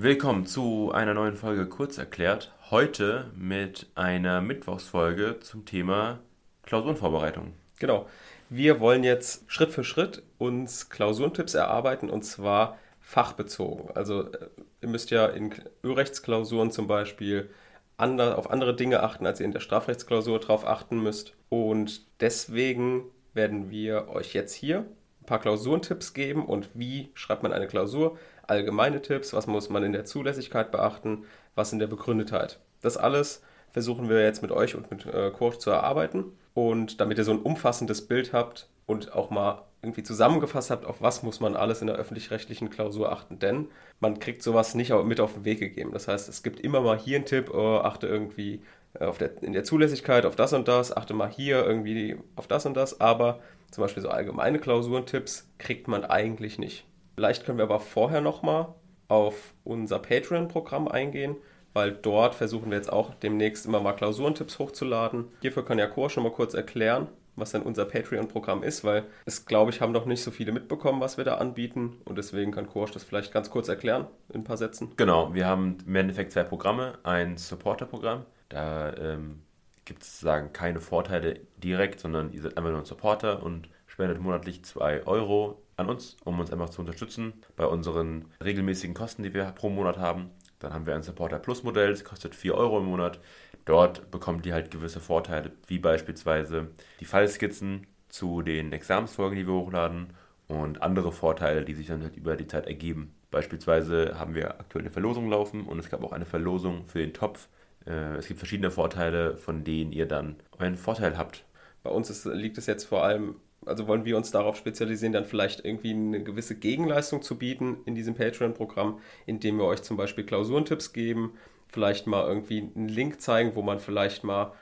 Willkommen zu einer neuen Folge Kurz erklärt. Heute mit einer Mittwochsfolge zum Thema Klausurenvorbereitung. Genau. Wir wollen jetzt Schritt für Schritt uns Klausurentipps erarbeiten und zwar fachbezogen. Also äh, ihr müsst ja in Ölrechtsklausuren zum Beispiel auf andere Dinge achten, als ihr in der Strafrechtsklausur drauf achten müsst. Und deswegen werden wir euch jetzt hier ein paar Klausurentipps geben und wie schreibt man eine Klausur, allgemeine Tipps, was muss man in der Zulässigkeit beachten, was in der Begründetheit. Das alles versuchen wir jetzt mit euch und mit äh, Kurt zu erarbeiten. Und damit ihr so ein umfassendes Bild habt und auch mal irgendwie zusammengefasst habt, auf was muss man alles in der öffentlich-rechtlichen Klausur achten. Denn man kriegt sowas nicht mit auf den Weg gegeben. Das heißt, es gibt immer mal hier einen Tipp, oh, achte irgendwie äh, der, in der Zulässigkeit auf das und das, achte mal hier irgendwie auf das und das. Aber zum Beispiel so allgemeine Klausurentipps kriegt man eigentlich nicht. Vielleicht können wir aber vorher nochmal auf unser Patreon-Programm eingehen, weil dort versuchen wir jetzt auch demnächst immer mal Klausurentipps hochzuladen. Hierfür kann ja Chor schon mal kurz erklären, was denn unser Patreon-Programm ist, weil es, glaube ich, haben noch nicht so viele mitbekommen, was wir da anbieten. Und deswegen kann Korsch das vielleicht ganz kurz erklären in ein paar Sätzen. Genau, wir haben im Endeffekt zwei Programme. Ein Supporter-Programm, da ähm, gibt es sozusagen keine Vorteile direkt, sondern ihr seid einfach nur ein Supporter und spendet monatlich 2 Euro an uns, um uns einfach zu unterstützen bei unseren regelmäßigen Kosten, die wir pro Monat haben. Dann haben wir ein Supporter Plus Modell, das kostet 4 Euro im Monat. Dort bekommt ihr halt gewisse Vorteile, wie beispielsweise die Fallskizzen zu den Examensfolgen, die wir hochladen und andere Vorteile, die sich dann halt über die Zeit ergeben. Beispielsweise haben wir aktuell eine Verlosung laufen und es gab auch eine Verlosung für den Topf. Äh, es gibt verschiedene Vorteile, von denen ihr dann euren Vorteil habt. Bei uns ist, liegt es jetzt vor allem also wollen wir uns darauf spezialisieren, dann vielleicht irgendwie eine gewisse Gegenleistung zu bieten in diesem Patreon-Programm, indem wir euch zum Beispiel Klausurentipps geben, vielleicht mal irgendwie einen Link zeigen, wo man vielleicht mal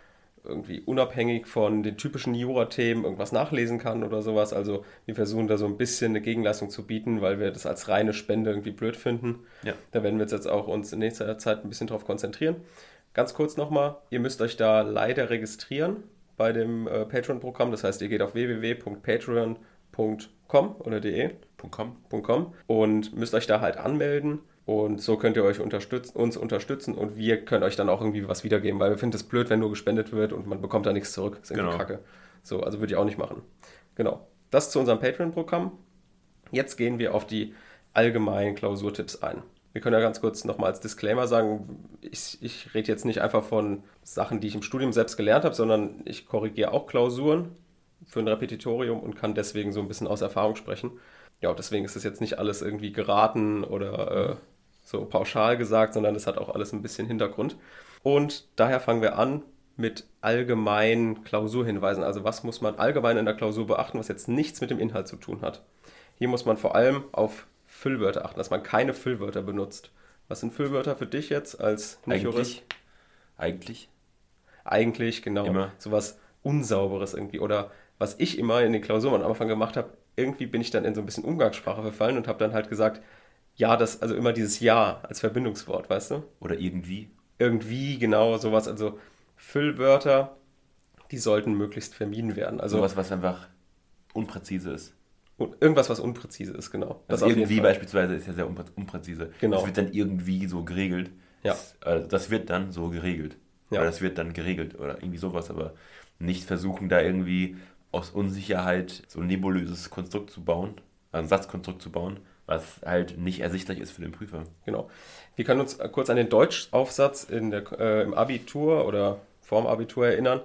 irgendwie unabhängig von den typischen Jura-Themen irgendwas nachlesen kann oder sowas. Also wir versuchen da so ein bisschen eine Gegenleistung zu bieten, weil wir das als reine Spende irgendwie blöd finden. Ja. Da werden wir uns jetzt auch uns in nächster Zeit ein bisschen drauf konzentrieren. Ganz kurz nochmal, ihr müsst euch da leider registrieren bei dem äh, Patreon-Programm. Das heißt, ihr geht auf www.patreon.com oder de. .com. .com und müsst euch da halt anmelden. Und so könnt ihr euch unterstützen, uns unterstützen und wir können euch dann auch irgendwie was wiedergeben, weil wir finden es blöd, wenn nur gespendet wird und man bekommt da nichts zurück. Das ist irgendwie genau. kacke. So, also würde ich auch nicht machen. Genau. Das zu unserem Patreon-Programm. Jetzt gehen wir auf die allgemeinen Klausurtipps ein. Wir können ja ganz kurz nochmal als Disclaimer sagen, ich, ich rede jetzt nicht einfach von Sachen, die ich im Studium selbst gelernt habe, sondern ich korrigiere auch Klausuren für ein Repetitorium und kann deswegen so ein bisschen aus Erfahrung sprechen. Ja, deswegen ist es jetzt nicht alles irgendwie geraten oder äh, so pauschal gesagt, sondern es hat auch alles ein bisschen Hintergrund. Und daher fangen wir an mit allgemeinen Klausurhinweisen. Also was muss man allgemein in der Klausur beachten, was jetzt nichts mit dem Inhalt zu tun hat. Hier muss man vor allem auf Füllwörter achten, dass man keine Füllwörter benutzt. Was sind Füllwörter für dich jetzt als Nicht-Jurist? Eigentlich. Eigentlich, genau. Immer. Sowas Unsauberes irgendwie. Oder was ich immer in den Klausuren am Anfang gemacht habe, irgendwie bin ich dann in so ein bisschen Umgangssprache verfallen und habe dann halt gesagt, ja, das, also immer dieses Ja als Verbindungswort, weißt du? Oder irgendwie. Irgendwie, genau, sowas. Also Füllwörter, die sollten möglichst vermieden werden. Also sowas, was einfach unpräzise ist. Irgendwas, was unpräzise ist, genau. Das also irgendwie beispielsweise ist ja sehr unpräzise. Genau. Das wird dann irgendwie so geregelt. Ja. Das, also das wird dann so geregelt. Ja. Oder das wird dann geregelt oder irgendwie sowas, aber nicht versuchen, da irgendwie aus Unsicherheit so ein nebulöses Konstrukt zu bauen, ein Satzkonstrukt zu bauen, was halt nicht ersichtlich ist für den Prüfer. Genau. Wir können uns kurz an den Deutschaufsatz in der, äh, im Abitur oder vorm Abitur erinnern.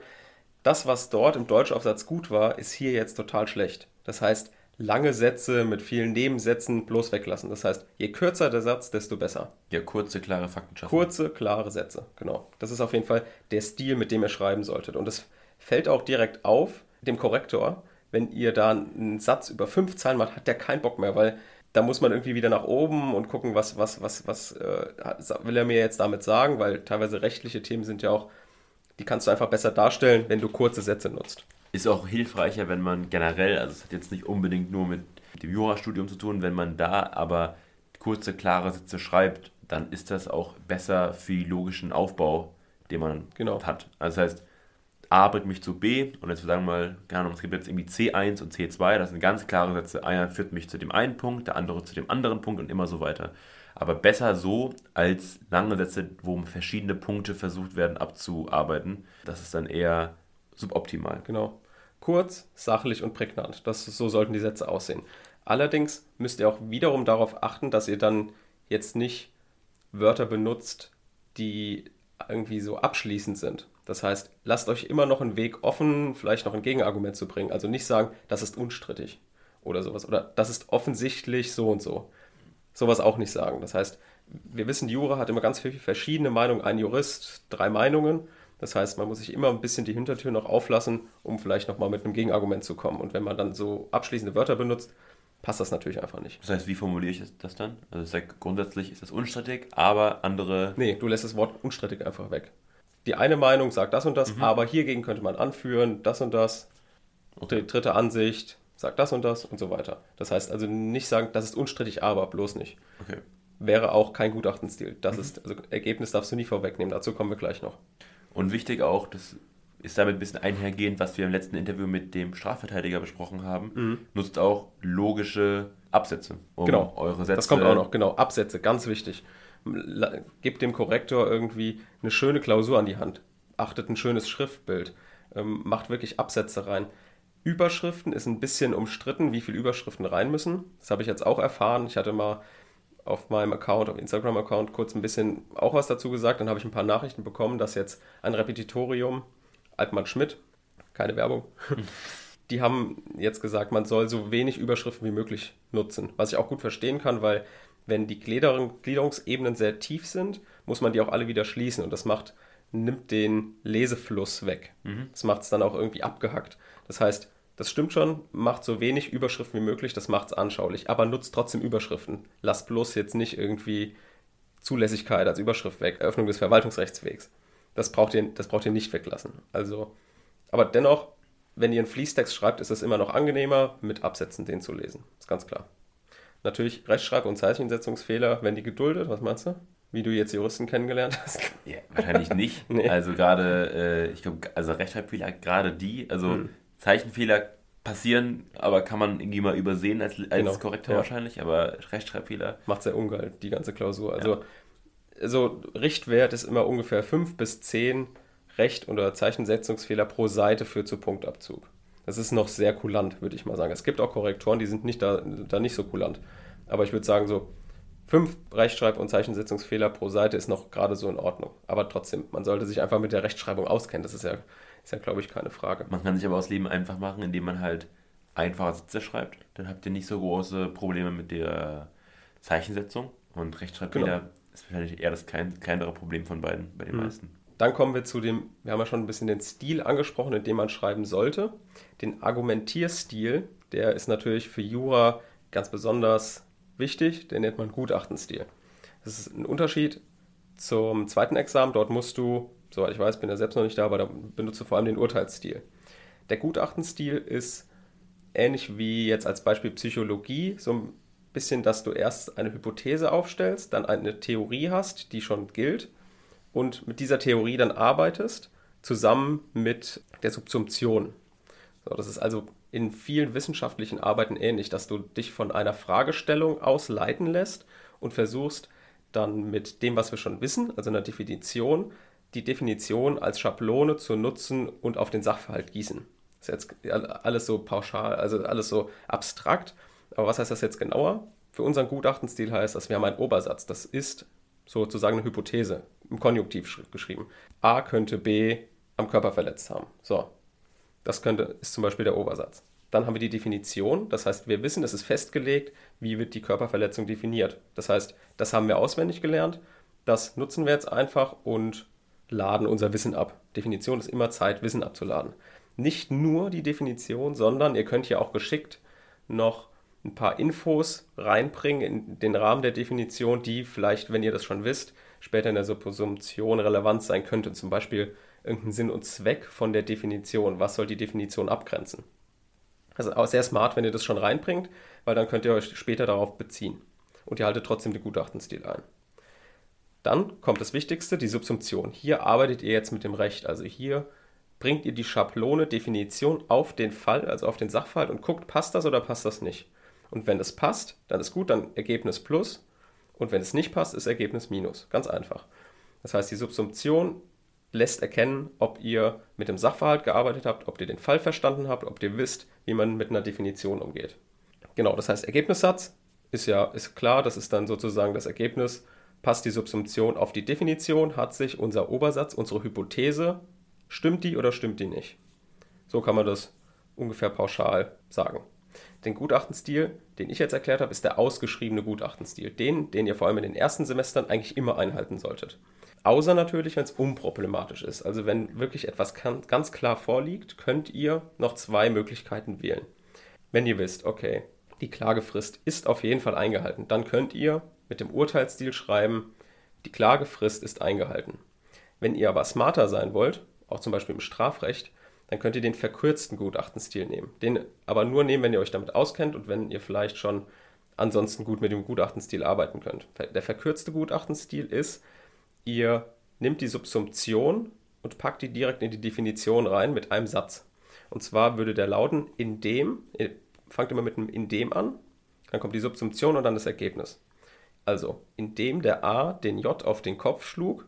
Das, was dort im Deutschaufsatz gut war, ist hier jetzt total schlecht. Das heißt, lange Sätze mit vielen Nebensätzen bloß weglassen. Das heißt, je kürzer der Satz, desto besser. Ja, kurze, klare Fakten schaffen. Kurze, klare Sätze, genau. Das ist auf jeden Fall der Stil, mit dem ihr schreiben solltet. Und es fällt auch direkt auf dem Korrektor, wenn ihr da einen Satz über fünf Zeilen macht, hat der keinen Bock mehr, weil da muss man irgendwie wieder nach oben und gucken, was, was, was, was äh, will er mir jetzt damit sagen, weil teilweise rechtliche Themen sind ja auch, die kannst du einfach besser darstellen, wenn du kurze Sätze nutzt ist auch hilfreicher, wenn man generell, also es hat jetzt nicht unbedingt nur mit dem Jurastudium zu tun, wenn man da aber kurze, klare Sätze schreibt, dann ist das auch besser für den logischen Aufbau, den man genau. hat. Also das heißt, A bringt mich zu B und jetzt sagen wir mal, keine Ahnung, es gibt jetzt irgendwie C1 und C2, das sind ganz klare Sätze. Einer führt mich zu dem einen Punkt, der andere zu dem anderen Punkt und immer so weiter. Aber besser so als lange Sätze, wo verschiedene Punkte versucht werden abzuarbeiten. Das ist dann eher suboptimal. Genau. Kurz, sachlich und prägnant. Das, so sollten die Sätze aussehen. Allerdings müsst ihr auch wiederum darauf achten, dass ihr dann jetzt nicht Wörter benutzt, die irgendwie so abschließend sind. Das heißt, lasst euch immer noch einen Weg offen, vielleicht noch ein Gegenargument zu bringen. Also nicht sagen, das ist unstrittig oder sowas. Oder das ist offensichtlich so und so. Sowas auch nicht sagen. Das heißt, wir wissen, Jura hat immer ganz viele verschiedene Meinungen. Ein Jurist, drei Meinungen. Das heißt, man muss sich immer ein bisschen die Hintertür noch auflassen, um vielleicht nochmal mit einem Gegenargument zu kommen. Und wenn man dann so abschließende Wörter benutzt, passt das natürlich einfach nicht. Das heißt, wie formuliere ich das dann? Also ich sage, grundsätzlich ist das unstrittig, aber andere... Nee, du lässt das Wort unstrittig einfach weg. Die eine Meinung sagt das und das, mhm. aber hiergegen könnte man anführen, das und das. Okay. Die dritte Ansicht sagt das und das und so weiter. Das heißt also nicht sagen, das ist unstrittig, aber bloß nicht. Okay. Wäre auch kein Gutachtenstil. Das mhm. ist, also Ergebnis darfst du nie vorwegnehmen, dazu kommen wir gleich noch. Und wichtig auch, das ist damit ein bisschen einhergehend, was wir im letzten Interview mit dem Strafverteidiger besprochen haben, mhm. nutzt auch logische Absätze. Um genau, eure Sätze. Das kommt auch noch, genau, Absätze, ganz wichtig. Gebt dem Korrektor irgendwie eine schöne Klausur an die Hand. Achtet ein schönes Schriftbild. Ähm, macht wirklich Absätze rein. Überschriften ist ein bisschen umstritten, wie viele Überschriften rein müssen. Das habe ich jetzt auch erfahren. Ich hatte mal auf meinem Account, auf Instagram-Account kurz ein bisschen auch was dazu gesagt. Dann habe ich ein paar Nachrichten bekommen, dass jetzt ein Repetitorium, Altmann Schmidt, keine Werbung, die haben jetzt gesagt, man soll so wenig Überschriften wie möglich nutzen. Was ich auch gut verstehen kann, weil wenn die Gliederung, Gliederungsebenen sehr tief sind, muss man die auch alle wieder schließen und das macht, nimmt den Lesefluss weg. Mhm. Das macht es dann auch irgendwie abgehackt. Das heißt, das stimmt schon, macht so wenig Überschriften wie möglich, das macht es anschaulich, aber nutzt trotzdem Überschriften. Lasst bloß jetzt nicht irgendwie Zulässigkeit als Überschrift weg, Eröffnung des Verwaltungsrechtswegs. Das braucht ihr, das braucht ihr nicht weglassen. Also, aber dennoch, wenn ihr einen Fließtext schreibt, ist es immer noch angenehmer, mit Absätzen den zu lesen. Ist ganz klar. Natürlich Rechtschreib- und Zeichensetzungsfehler, wenn die geduldet, was meinst du? Wie du jetzt Juristen kennengelernt hast? Ja, wahrscheinlich nicht. nee. Also gerade, äh, ich glaube, also Rechtschreibfehler, gerade die, also hm. Zeichenfehler passieren, aber kann man irgendwie mal übersehen als, als genau. Korrektor ja. wahrscheinlich, aber Rechtschreibfehler. Macht sehr ungeil, die ganze Klausur. Also, ja. also Richtwert ist immer ungefähr 5 bis 10 Recht- oder Zeichensetzungsfehler pro Seite für zu Punktabzug. Das ist noch sehr kulant, würde ich mal sagen. Es gibt auch Korrektoren, die sind nicht da, da nicht so kulant. Aber ich würde sagen, so fünf Rechtschreib- und Zeichensetzungsfehler pro Seite ist noch gerade so in Ordnung. Aber trotzdem, man sollte sich einfach mit der Rechtschreibung auskennen. Das ist ja, ist ja glaube ich, keine Frage. Man kann sich aber aus Leben einfach machen, indem man halt einfache Sätze schreibt. Dann habt ihr nicht so große Probleme mit der Zeichensetzung. Und Rechtschreibfehler genau. ist wahrscheinlich eher das klein, kleinere Problem von beiden bei den mhm. meisten. Dann kommen wir zu dem, wir haben ja schon ein bisschen den Stil angesprochen, in dem man schreiben sollte. Den Argumentierstil, der ist natürlich für Jura ganz besonders wichtig, den nennt man Gutachtenstil. Das ist ein Unterschied zum zweiten Examen. Dort musst du, soweit ich weiß, bin ja selbst noch nicht da, aber da benutzt du vor allem den Urteilsstil. Der Gutachtenstil ist ähnlich wie jetzt als Beispiel Psychologie, so ein bisschen, dass du erst eine Hypothese aufstellst, dann eine Theorie hast, die schon gilt und mit dieser Theorie dann arbeitest, zusammen mit der Subsumption. So, das ist also in vielen wissenschaftlichen Arbeiten ähnlich, dass du dich von einer Fragestellung aus leiten lässt und versuchst dann mit dem, was wir schon wissen, also einer Definition, die Definition als Schablone zu nutzen und auf den Sachverhalt gießen. Das ist jetzt alles so pauschal, also alles so abstrakt. Aber was heißt das jetzt genauer? Für unseren Gutachtenstil heißt das, wir haben einen Obersatz. Das ist sozusagen eine Hypothese im Konjunktiv geschrieben. A könnte B am Körper verletzt haben. So, das könnte, ist zum Beispiel der Obersatz. Dann haben wir die Definition, das heißt, wir wissen, es ist festgelegt, wie wird die Körperverletzung definiert. Das heißt, das haben wir auswendig gelernt, das nutzen wir jetzt einfach und laden unser Wissen ab. Definition ist immer Zeit, Wissen abzuladen. Nicht nur die Definition, sondern ihr könnt hier auch geschickt noch ein paar Infos reinbringen in den Rahmen der Definition, die vielleicht, wenn ihr das schon wisst, später in der Subsumption relevant sein könnte. Zum Beispiel irgendeinen Sinn und Zweck von der Definition. Was soll die Definition abgrenzen? Also auch sehr smart, wenn ihr das schon reinbringt, weil dann könnt ihr euch später darauf beziehen. Und ihr haltet trotzdem den Gutachtenstil ein. Dann kommt das Wichtigste, die Subsumption. Hier arbeitet ihr jetzt mit dem Recht. Also hier bringt ihr die Schablone, Definition auf den Fall, also auf den Sachverhalt und guckt, passt das oder passt das nicht. Und wenn das passt, dann ist gut, dann Ergebnis plus. Und wenn es nicht passt, ist Ergebnis Minus. Ganz einfach. Das heißt, die Subsumption lässt erkennen, ob ihr mit dem Sachverhalt gearbeitet habt, ob ihr den Fall verstanden habt, ob ihr wisst, wie man mit einer Definition umgeht. Genau, das heißt, Ergebnissatz ist ja ist klar, das ist dann sozusagen das Ergebnis. Passt die Subsumption auf die Definition? Hat sich unser Obersatz, unsere Hypothese, stimmt die oder stimmt die nicht? So kann man das ungefähr pauschal sagen. Den Gutachtenstil, den ich jetzt erklärt habe, ist der ausgeschriebene Gutachtenstil. Den, den ihr vor allem in den ersten Semestern eigentlich immer einhalten solltet. Außer natürlich, wenn es unproblematisch ist. Also wenn wirklich etwas ganz klar vorliegt, könnt ihr noch zwei Möglichkeiten wählen. Wenn ihr wisst, okay, die Klagefrist ist auf jeden Fall eingehalten, dann könnt ihr mit dem Urteilsstil schreiben, die Klagefrist ist eingehalten. Wenn ihr aber smarter sein wollt, auch zum Beispiel im Strafrecht, dann könnt ihr den verkürzten Gutachtenstil nehmen. Den aber nur nehmen, wenn ihr euch damit auskennt und wenn ihr vielleicht schon ansonsten gut mit dem Gutachtenstil arbeiten könnt. Der verkürzte Gutachtenstil ist, ihr nehmt die Subsumption und packt die direkt in die Definition rein mit einem Satz. Und zwar würde der lauten, indem, ihr fangt immer mit einem indem an, dann kommt die Subsumption und dann das Ergebnis. Also, indem der A den J auf den Kopf schlug,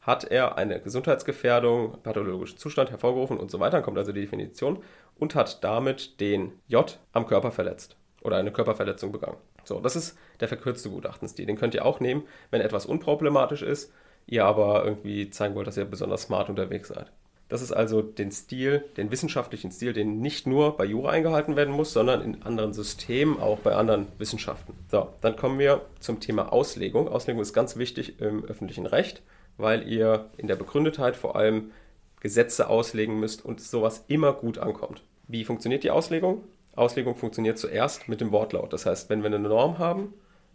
hat er eine Gesundheitsgefährdung, pathologischen Zustand hervorgerufen und so weiter, kommt also die Definition, und hat damit den J am Körper verletzt oder eine Körperverletzung begangen. So, das ist der verkürzte Gutachtenstil. Den könnt ihr auch nehmen, wenn etwas unproblematisch ist, ihr aber irgendwie zeigen wollt, dass ihr besonders smart unterwegs seid. Das ist also den Stil, den wissenschaftlichen Stil, den nicht nur bei Jura eingehalten werden muss, sondern in anderen Systemen, auch bei anderen Wissenschaften. So, dann kommen wir zum Thema Auslegung. Auslegung ist ganz wichtig im öffentlichen Recht weil ihr in der Begründetheit vor allem Gesetze auslegen müsst und sowas immer gut ankommt. Wie funktioniert die Auslegung? Auslegung funktioniert zuerst mit dem Wortlaut. Das heißt, wenn wir eine Norm haben,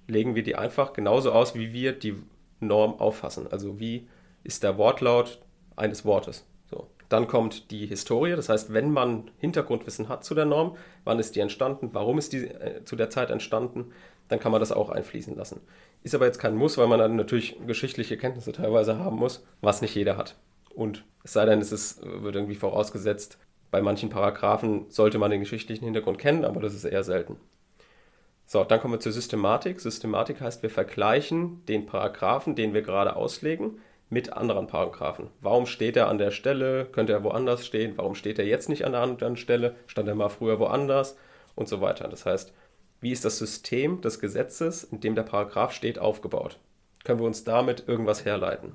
legen wir die einfach genauso aus, wie wir die Norm auffassen. Also wie ist der Wortlaut eines Wortes. Dann kommt die Historie, das heißt, wenn man Hintergrundwissen hat zu der Norm, wann ist die entstanden, warum ist die äh, zu der Zeit entstanden, dann kann man das auch einfließen lassen. Ist aber jetzt kein Muss, weil man dann natürlich geschichtliche Kenntnisse teilweise haben muss, was nicht jeder hat. Und es sei denn, es ist, wird irgendwie vorausgesetzt, bei manchen Paragraphen sollte man den geschichtlichen Hintergrund kennen, aber das ist eher selten. So, dann kommen wir zur Systematik. Systematik heißt, wir vergleichen den Paragraphen, den wir gerade auslegen, mit anderen Paragraphen. Warum steht er an der Stelle? Könnte er woanders stehen? Warum steht er jetzt nicht an der anderen Stelle? Stand er mal früher woanders? Und so weiter. Das heißt, wie ist das System des Gesetzes, in dem der Paragraph steht, aufgebaut? Können wir uns damit irgendwas herleiten?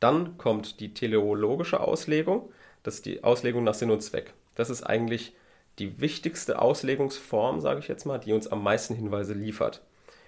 Dann kommt die teleologische Auslegung, das ist die Auslegung nach Sinn und Zweck. Das ist eigentlich die wichtigste Auslegungsform, sage ich jetzt mal, die uns am meisten Hinweise liefert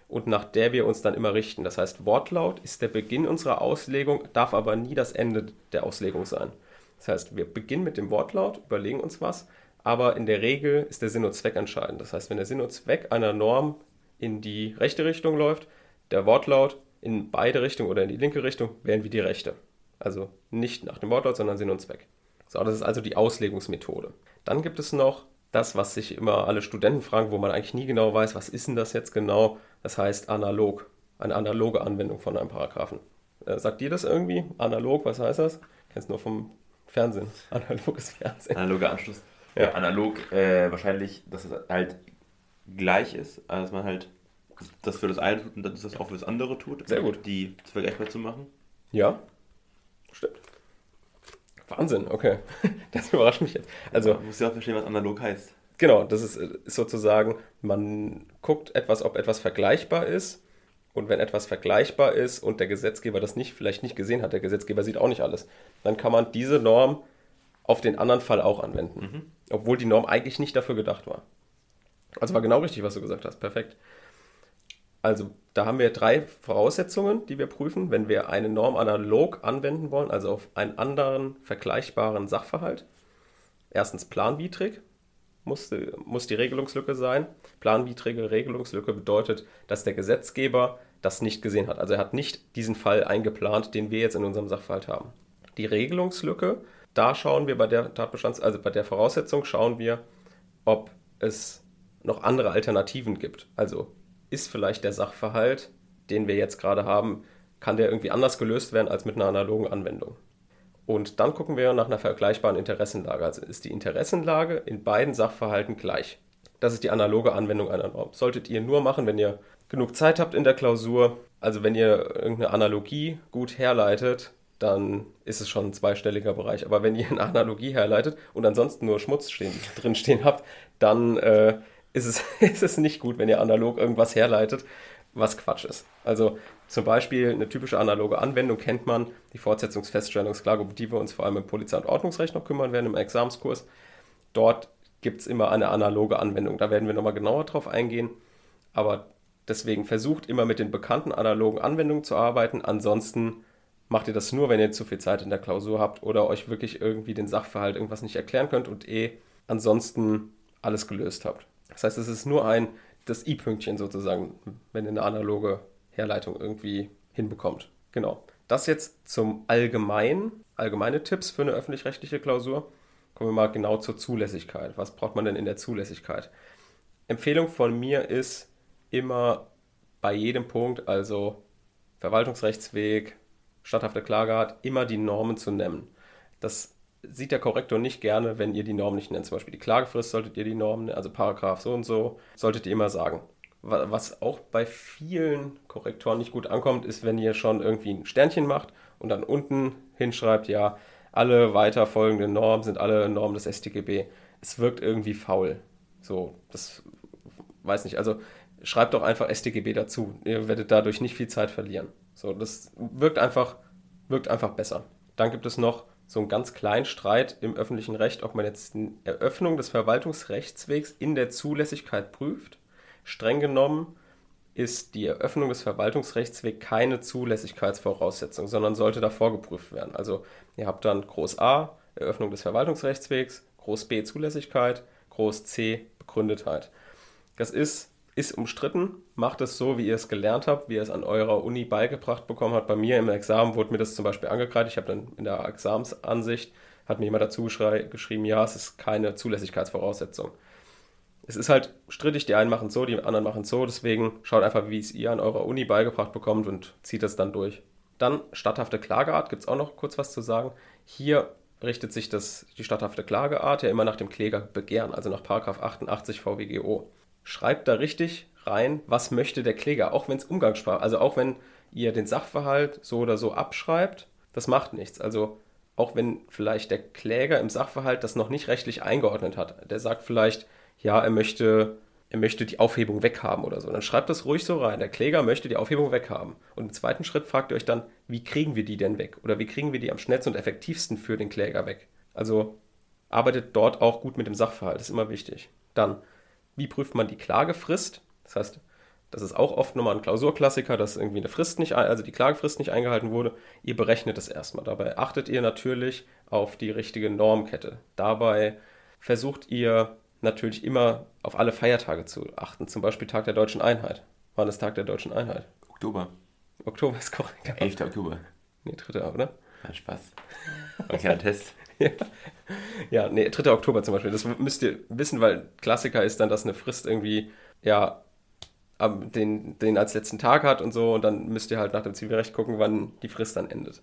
und nach der wir uns dann immer richten. Das heißt, Wortlaut ist der Beginn unserer Auslegung, darf aber nie das Ende der Auslegung sein. Das heißt, wir beginnen mit dem Wortlaut, überlegen uns was, aber in der Regel ist der Sinn und Zweck entscheidend. Das heißt, wenn der Sinn und Zweck einer Norm in die rechte Richtung läuft, der Wortlaut in beide Richtungen oder in die linke Richtung, wären wir die rechte. Also nicht nach dem Wortlaut, sondern Sinn und Zweck. So, das ist also die Auslegungsmethode. Dann gibt es noch das, was sich immer alle Studenten fragen, wo man eigentlich nie genau weiß, was ist denn das jetzt genau? Das heißt analog, eine analoge Anwendung von einem Paragraphen. Äh, sagt ihr das irgendwie? Analog, was heißt das? Kennst nur vom Fernsehen. Analoges Fernsehen. Analoger Anschluss. Ja. analog äh, wahrscheinlich, dass es halt gleich ist, also dass man halt das für das eine tut und dann das auch für das andere tut. Sehr gut. Die vergleichbar zu machen. Ja. Wahnsinn, okay. Das überrascht mich jetzt. Also, man muss ja auch verstehen, was analog heißt. Genau, das ist, ist sozusagen, man guckt etwas, ob etwas vergleichbar ist. Und wenn etwas vergleichbar ist und der Gesetzgeber das nicht, vielleicht nicht gesehen hat, der Gesetzgeber sieht auch nicht alles, dann kann man diese Norm auf den anderen Fall auch anwenden. Mhm. Obwohl die Norm eigentlich nicht dafür gedacht war. Also war genau richtig, was du gesagt hast. Perfekt. Also da haben wir drei Voraussetzungen, die wir prüfen, wenn wir eine Norm analog anwenden wollen, also auf einen anderen vergleichbaren Sachverhalt. Erstens planwidrig muss, muss die Regelungslücke sein. Planwidrige Regelungslücke bedeutet, dass der Gesetzgeber das nicht gesehen hat. Also er hat nicht diesen Fall eingeplant, den wir jetzt in unserem Sachverhalt haben. Die Regelungslücke da schauen wir bei der Tatbestands-, also bei der Voraussetzung schauen wir, ob es noch andere Alternativen gibt. Also ist vielleicht der Sachverhalt, den wir jetzt gerade haben, kann der irgendwie anders gelöst werden als mit einer analogen Anwendung. Und dann gucken wir nach einer vergleichbaren Interessenlage. Also ist die Interessenlage in beiden Sachverhalten gleich. Das ist die analoge Anwendung einer Norm. Solltet ihr nur machen, wenn ihr genug Zeit habt in der Klausur, also wenn ihr irgendeine Analogie gut herleitet, dann ist es schon ein zweistelliger Bereich. Aber wenn ihr eine Analogie herleitet und ansonsten nur Schmutz stehen, drin habt, dann äh, ist, es, ist es nicht gut, wenn ihr analog irgendwas herleitet, was Quatsch ist. Also zum Beispiel eine typische analoge Anwendung kennt man, die Fortsetzungsfeststellungsklage, um die wir uns vor allem im Polizei- und Ordnungsrecht noch kümmern werden, im Examskurs. Dort gibt es immer eine analoge Anwendung. Da werden wir nochmal genauer drauf eingehen. Aber deswegen versucht immer mit den bekannten analogen Anwendungen zu arbeiten. Ansonsten macht ihr das nur, wenn ihr zu viel Zeit in der Klausur habt oder euch wirklich irgendwie den Sachverhalt irgendwas nicht erklären könnt und eh ansonsten alles gelöst habt. Das heißt, es ist nur ein, das i-Pünktchen sozusagen, wenn ihr eine analoge Herleitung irgendwie hinbekommt. Genau. Das jetzt zum Allgemeinen, allgemeine Tipps für eine öffentlich-rechtliche Klausur. Kommen wir mal genau zur Zulässigkeit. Was braucht man denn in der Zulässigkeit? Empfehlung von mir ist immer bei jedem Punkt, also Verwaltungsrechtsweg, statthafte Klageart, immer die Normen zu nennen. Das sieht der Korrektor nicht gerne, wenn ihr die Normen nicht nennt. Zum Beispiel die Klagefrist solltet ihr die Normen, also Paragraph so und so, solltet ihr immer sagen. Was auch bei vielen Korrektoren nicht gut ankommt, ist, wenn ihr schon irgendwie ein Sternchen macht und dann unten hinschreibt, ja, alle weiter folgenden Normen sind alle Normen des StGB. Es wirkt irgendwie faul. So, das weiß nicht. Also schreibt doch einfach StGB dazu. Ihr werdet dadurch nicht viel Zeit verlieren. So, das wirkt einfach, wirkt einfach besser. Dann gibt es noch so einen ganz kleinen Streit im öffentlichen Recht, ob man jetzt eine Eröffnung des Verwaltungsrechtswegs in der Zulässigkeit prüft. Streng genommen ist die Eröffnung des Verwaltungsrechtswegs keine Zulässigkeitsvoraussetzung, sondern sollte davor geprüft werden. Also ihr habt dann Groß A, Eröffnung des Verwaltungsrechtswegs, Groß B, Zulässigkeit, Groß C, Begründetheit. Das ist ist umstritten. Macht es so, wie ihr es gelernt habt, wie ihr es an eurer Uni beigebracht bekommen habt. Bei mir im Examen wurde mir das zum Beispiel angekreidet. Ich habe dann in der Examensansicht, hat mir jemand dazu geschrieben, ja, es ist keine Zulässigkeitsvoraussetzung. Es ist halt strittig, die einen machen so, die anderen machen so. Deswegen schaut einfach, wie es ihr an eurer Uni beigebracht bekommt und zieht es dann durch. Dann statthafte Klageart, gibt es auch noch kurz was zu sagen. Hier richtet sich das, die statthafte Klageart ja immer nach dem Klägerbegehren, also nach 88 VWGO schreibt da richtig rein, was möchte der Kläger, auch wenn es Umgangssprache, also auch wenn ihr den Sachverhalt so oder so abschreibt, das macht nichts. Also auch wenn vielleicht der Kläger im Sachverhalt das noch nicht rechtlich eingeordnet hat, der sagt vielleicht, ja, er möchte, er möchte die Aufhebung weghaben oder so, dann schreibt das ruhig so rein. Der Kläger möchte die Aufhebung weghaben. Und im zweiten Schritt fragt ihr euch dann, wie kriegen wir die denn weg? Oder wie kriegen wir die am schnellsten und effektivsten für den Kläger weg? Also arbeitet dort auch gut mit dem Sachverhalt, das ist immer wichtig. Dann wie prüft man die Klagefrist? Das heißt, das ist auch oft nochmal ein Klausurklassiker, dass irgendwie eine Frist nicht, also die Klagefrist nicht eingehalten wurde. Ihr berechnet es erstmal. Dabei achtet ihr natürlich auf die richtige Normkette. Dabei versucht ihr natürlich immer auf alle Feiertage zu achten. Zum Beispiel Tag der Deutschen Einheit. Wann ist Tag der Deutschen Einheit? Oktober. Oktober ist korrekt. 11. Oktober. Nee, 3. oder? Ja, Spaß. Okay, ein Test. Ja. ja, nee, 3. Oktober zum Beispiel. Das müsst ihr wissen, weil Klassiker ist dann, dass eine Frist irgendwie, ja, den, den als letzten Tag hat und so. Und dann müsst ihr halt nach dem Zivilrecht gucken, wann die Frist dann endet.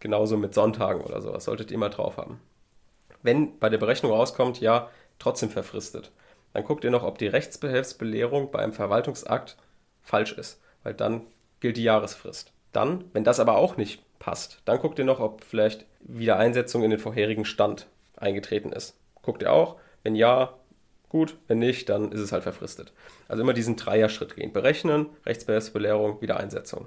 Genauso mit Sonntagen oder sowas. Solltet ihr mal drauf haben. Wenn bei der Berechnung rauskommt, ja, trotzdem verfristet, dann guckt ihr noch, ob die Rechtsbehelfsbelehrung beim Verwaltungsakt falsch ist. Weil dann gilt die Jahresfrist. Dann, wenn das aber auch nicht passt. Dann guckt ihr noch, ob vielleicht Wiedereinsetzung in den vorherigen Stand eingetreten ist. Guckt ihr auch. Wenn ja, gut. Wenn nicht, dann ist es halt verfristet. Also immer diesen Dreier-Schritt gehen. Berechnen, Rechtsbelehrung, Wiedereinsetzung.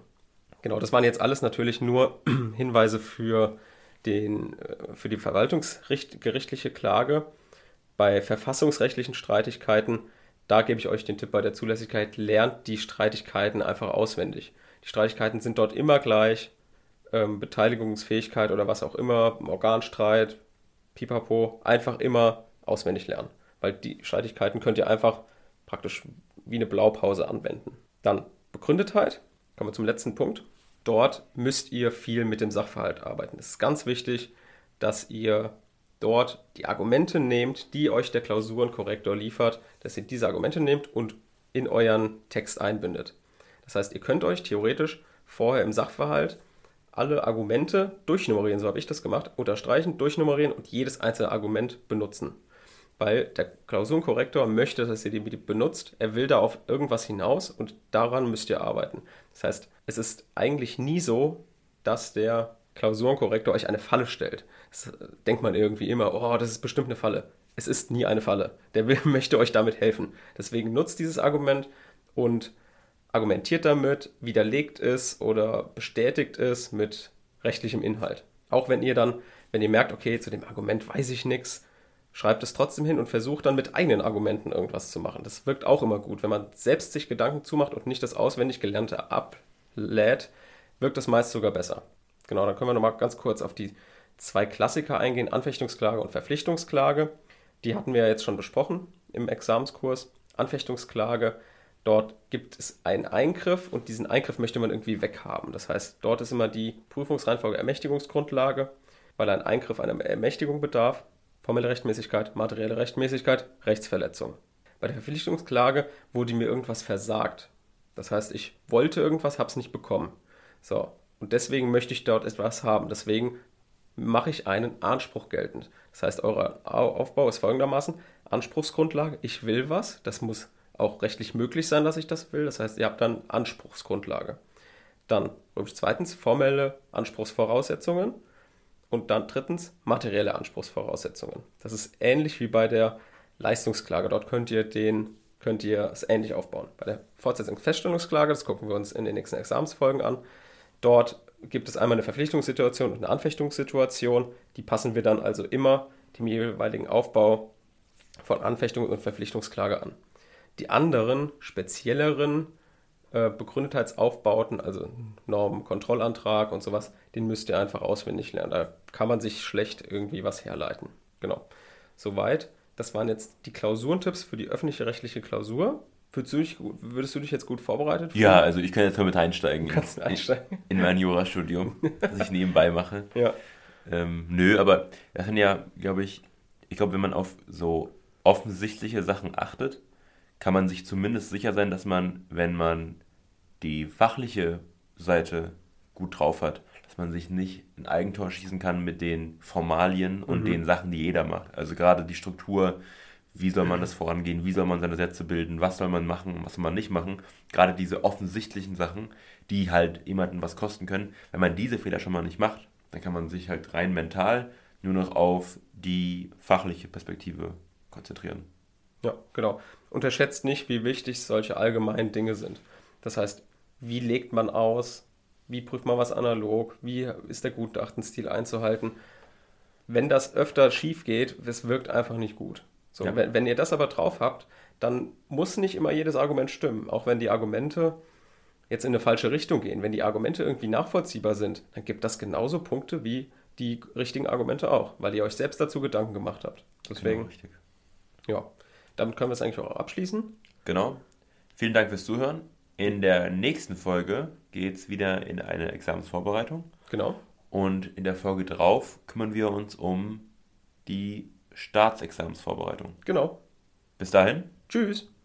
Genau, das waren jetzt alles natürlich nur Hinweise für, den, äh, für die verwaltungsgerichtliche Klage. Bei verfassungsrechtlichen Streitigkeiten, da gebe ich euch den Tipp bei der Zulässigkeit, lernt die Streitigkeiten einfach auswendig. Die Streitigkeiten sind dort immer gleich ähm, Beteiligungsfähigkeit oder was auch immer, Organstreit, pipapo, einfach immer auswendig lernen. Weil die Streitigkeiten könnt ihr einfach praktisch wie eine Blaupause anwenden. Dann Begründetheit, kommen wir zum letzten Punkt. Dort müsst ihr viel mit dem Sachverhalt arbeiten. Es ist ganz wichtig, dass ihr dort die Argumente nehmt, die euch der Klausurenkorrektor liefert, dass ihr diese Argumente nehmt und in euren Text einbindet. Das heißt, ihr könnt euch theoretisch vorher im Sachverhalt alle Argumente durchnummerieren, so habe ich das gemacht, unterstreichen, durchnummerieren und jedes einzelne Argument benutzen. weil der Klausurenkorrektor möchte, dass ihr die benutzt. Er will da auf irgendwas hinaus und daran müsst ihr arbeiten. Das heißt, es ist eigentlich nie so, dass der Klausurenkorrektor euch eine Falle stellt. Das denkt man irgendwie immer, oh, das ist bestimmt eine Falle. Es ist nie eine Falle. Der will, möchte euch damit helfen. Deswegen nutzt dieses Argument und argumentiert damit, widerlegt es oder bestätigt es mit rechtlichem Inhalt. Auch wenn ihr dann, wenn ihr merkt, okay, zu dem Argument weiß ich nichts, schreibt es trotzdem hin und versucht dann mit eigenen Argumenten irgendwas zu machen. Das wirkt auch immer gut. Wenn man selbst sich Gedanken zumacht und nicht das auswendig Gelernte ablädt, wirkt das meist sogar besser. Genau, dann können wir nochmal ganz kurz auf die zwei Klassiker eingehen, Anfechtungsklage und Verpflichtungsklage. Die hatten wir ja jetzt schon besprochen im Examenskurs. Anfechtungsklage, dort gibt es einen Eingriff und diesen Eingriff möchte man irgendwie weghaben. Das heißt, dort ist immer die Prüfungsreihenfolge Ermächtigungsgrundlage, weil ein Eingriff einer Ermächtigung bedarf formelle Rechtmäßigkeit, materielle Rechtmäßigkeit, Rechtsverletzung. Bei der Verpflichtungsklage wurde mir irgendwas versagt. Das heißt, ich wollte irgendwas, habe es nicht bekommen. So, und deswegen möchte ich dort etwas haben. Deswegen mache ich einen Anspruch geltend. Das heißt, euer Aufbau ist folgendermaßen: Anspruchsgrundlage, ich will was, das muss auch rechtlich möglich sein, dass ich das will. Das heißt, ihr habt dann Anspruchsgrundlage. Dann zweitens formelle Anspruchsvoraussetzungen. Und dann drittens materielle Anspruchsvoraussetzungen. Das ist ähnlich wie bei der Leistungsklage. Dort könnt ihr den könnt ihr es ähnlich aufbauen. Bei der Fortsetzungsfeststellungsklage, das gucken wir uns in den nächsten Examensfolgen an. Dort gibt es einmal eine Verpflichtungssituation und eine Anfechtungssituation. Die passen wir dann also immer dem jeweiligen Aufbau von Anfechtung und Verpflichtungsklage an. Die anderen, spezielleren äh, Begründetheitsaufbauten, also Normen, Kontrollantrag und sowas, den müsst ihr einfach auswendig lernen. Da kann man sich schlecht irgendwie was herleiten. Genau. Soweit. Das waren jetzt die Klausurentipps für die öffentliche rechtliche Klausur. Würdest du, dich, würdest du dich jetzt gut vorbereitet fühlen? Ja, also ich kann jetzt mal mit einsteigen. Kannst in, einsteigen? In mein Jurastudium, das ich nebenbei mache. Ja. Ähm, nö, aber das sind ja, glaube ich, ich glaube, wenn man auf so offensichtliche Sachen achtet, kann man sich zumindest sicher sein, dass man, wenn man die fachliche Seite gut drauf hat, dass man sich nicht ein Eigentor schießen kann mit den Formalien und mhm. den Sachen, die jeder macht. Also gerade die Struktur, wie soll man das vorangehen, wie soll man seine Sätze bilden, was soll man machen, was soll man nicht machen. Gerade diese offensichtlichen Sachen, die halt jemanden was kosten können. Wenn man diese Fehler schon mal nicht macht, dann kann man sich halt rein mental nur noch auf die fachliche Perspektive konzentrieren. Ja, genau. Unterschätzt nicht, wie wichtig solche allgemeinen Dinge sind. Das heißt, wie legt man aus, wie prüft man was analog, wie ist der Gutachtenstil einzuhalten. Wenn das öfter schief geht, es wirkt einfach nicht gut. So, ja. wenn, wenn ihr das aber drauf habt, dann muss nicht immer jedes Argument stimmen. Auch wenn die Argumente jetzt in eine falsche Richtung gehen. Wenn die Argumente irgendwie nachvollziehbar sind, dann gibt das genauso Punkte wie die richtigen Argumente auch, weil ihr euch selbst dazu Gedanken gemacht habt. Deswegen, genau, richtig. ja, damit können wir es eigentlich auch abschließen. Genau. Vielen Dank fürs Zuhören. In der nächsten Folge geht es wieder in eine Examensvorbereitung. Genau. Und in der Folge drauf kümmern wir uns um die Staatsexamensvorbereitung. Genau. Bis dahin. Tschüss.